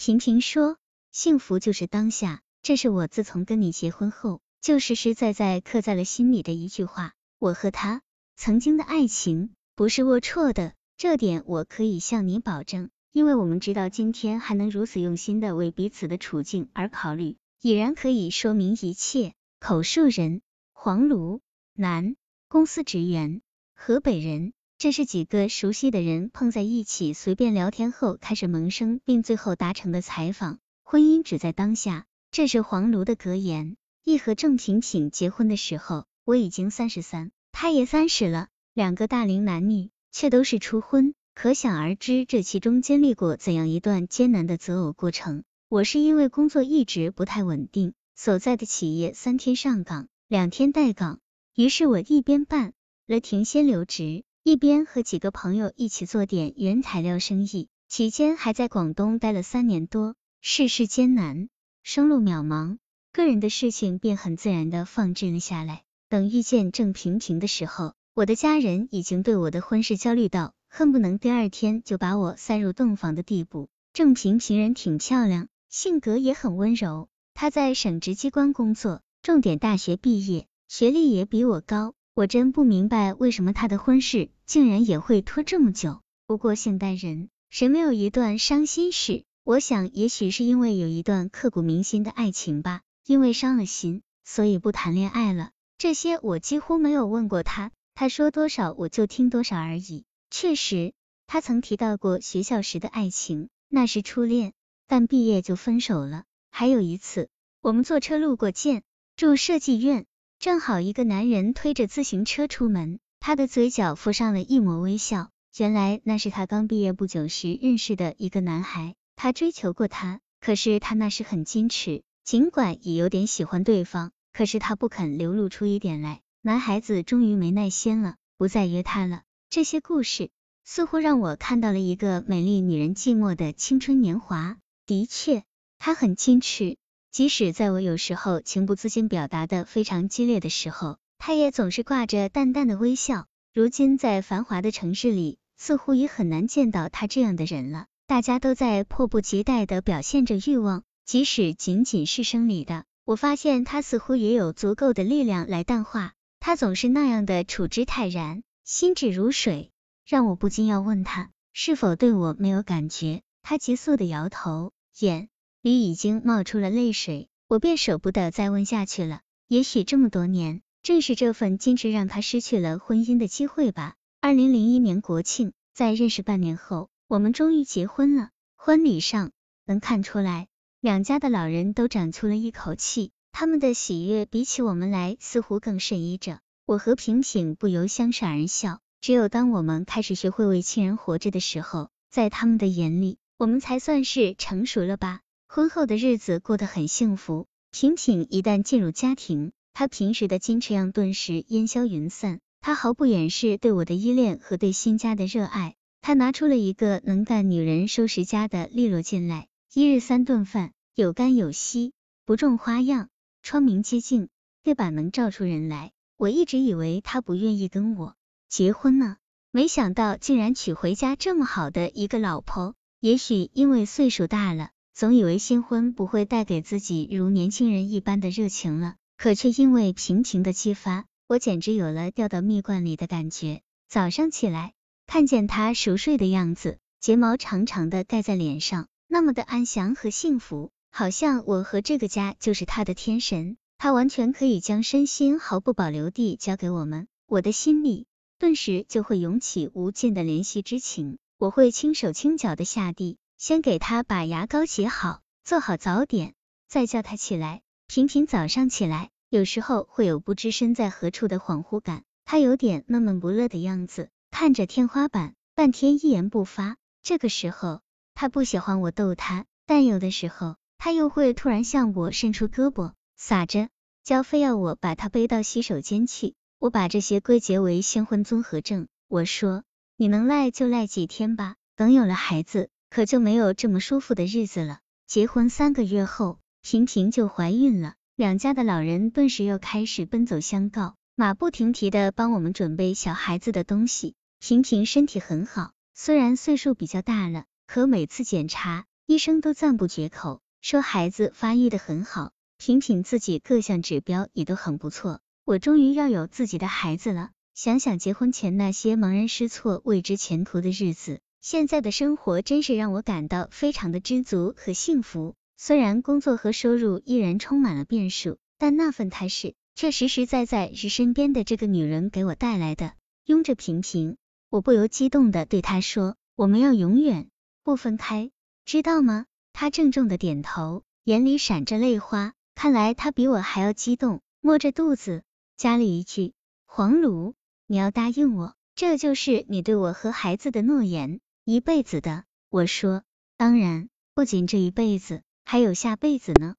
平平说，幸福就是当下，这是我自从跟你结婚后就实实在在刻在了心里的一句话。我和他曾经的爱情不是龌龊的，这点我可以向你保证，因为我们直到今天还能如此用心的为彼此的处境而考虑，已然可以说明一切。口述人：黄卢，男，公司职员，河北人。这是几个熟悉的人碰在一起随便聊天后开始萌生，并最后达成的采访。婚姻只在当下，这是黄庐的格言。一和郑平平结婚的时候，我已经三十三，他也三十了，两个大龄男女，却都是初婚，可想而知这其中经历过怎样一段艰难的择偶过程。我是因为工作一直不太稳定，所在的企业三天上岗，两天待岗，于是我一边办了停薪留职。一边和几个朋友一起做点原材料生意，期间还在广东待了三年多。世事艰难，生路渺茫，个人的事情便很自然的放置了下来。等遇见郑平平的时候，我的家人已经对我的婚事焦虑到恨不能第二天就把我塞入洞房的地步。郑平平人挺漂亮，性格也很温柔。她在省直机关工作，重点大学毕业，学历也比我高。我真不明白为什么他的婚事竟然也会拖这么久。不过现代人谁没有一段伤心事？我想也许是因为有一段刻骨铭心的爱情吧，因为伤了心，所以不谈恋爱了。这些我几乎没有问过他，他说多少我就听多少而已。确实，他曾提到过学校时的爱情，那是初恋，但毕业就分手了。还有一次，我们坐车路过建筑设计院。正好一个男人推着自行车出门，他的嘴角浮上了一抹微笑。原来那是他刚毕业不久时认识的一个男孩，他追求过他，可是他那时很矜持，尽管也有点喜欢对方，可是他不肯流露出一点来。男孩子终于没耐心了，不再约他了。这些故事似乎让我看到了一个美丽女人寂寞的青春年华。的确，他很矜持。即使在我有时候情不自禁表达的非常激烈的时候，他也总是挂着淡淡的微笑。如今在繁华的城市里，似乎已很难见到他这样的人了。大家都在迫不及待的表现着欲望，即使仅仅是生理的。我发现他似乎也有足够的力量来淡化。他总是那样的处之泰然，心止如水，让我不禁要问他是否对我没有感觉。他急速的摇头，眼。里已经冒出了泪水，我便舍不得再问下去了。也许这么多年，正是这份坚持让他失去了婚姻的机会吧。二零零一年国庆，在认识半年后，我们终于结婚了。婚礼上能看出来，两家的老人都长出了一口气，他们的喜悦比起我们来似乎更甚一着。我和平平不由相视而笑。只有当我们开始学会为亲人活着的时候，在他们的眼里，我们才算是成熟了吧。婚后的日子过得很幸福，平平一旦进入家庭，她平时的矜持样顿时烟消云散。她毫不掩饰对我的依恋和对新家的热爱。她拿出了一个能干女人收拾家的利落劲来，一日三顿饭，有干有稀，不重花样，窗明几净，月板能照出人来。我一直以为她不愿意跟我结婚呢，没想到竟然娶回家这么好的一个老婆。也许因为岁数大了。总以为新婚不会带给自己如年轻人一般的热情了，可却因为平平的激发，我简直有了掉到蜜罐里的感觉。早上起来，看见他熟睡的样子，睫毛长长的盖在脸上，那么的安详和幸福，好像我和这个家就是他的天神，他完全可以将身心毫不保留地交给我们。我的心里顿时就会涌起无尽的怜惜之情，我会轻手轻脚的下地。先给他把牙膏洗好，做好早点，再叫他起来。平平早上起来，有时候会有不知身在何处的恍惚感，他有点闷闷不乐的样子，看着天花板，半天一言不发。这个时候，他不喜欢我逗他，但有的时候，他又会突然向我伸出胳膊，撒着娇，非要我把他背到洗手间去。我把这些归结为新婚综合症。我说，你能赖就赖几天吧，等有了孩子。可就没有这么舒服的日子了。结婚三个月后，平平就怀孕了，两家的老人顿时又开始奔走相告，马不停蹄的帮我们准备小孩子的东西。平平身体很好，虽然岁数比较大了，可每次检查医生都赞不绝口，说孩子发育的很好，品品自己各项指标也都很不错。我终于要有自己的孩子了。想想结婚前那些茫然失措、未知前途的日子，现在的生活真是让我感到非常的知足和幸福。虽然工作和收入依然充满了变数，但那份踏实却实实在在是身边的这个女人给我带来的。拥着平平，我不由激动的对她说：“我们要永远不分开，知道吗？”她郑重的点头，眼里闪着泪花。看来她比我还要激动，摸着肚子加了一句：“黄茹，你要答应我，这就是你对我和孩子的诺言，一辈子的。”我说：“当然，不仅这一辈子。”还有下辈子呢。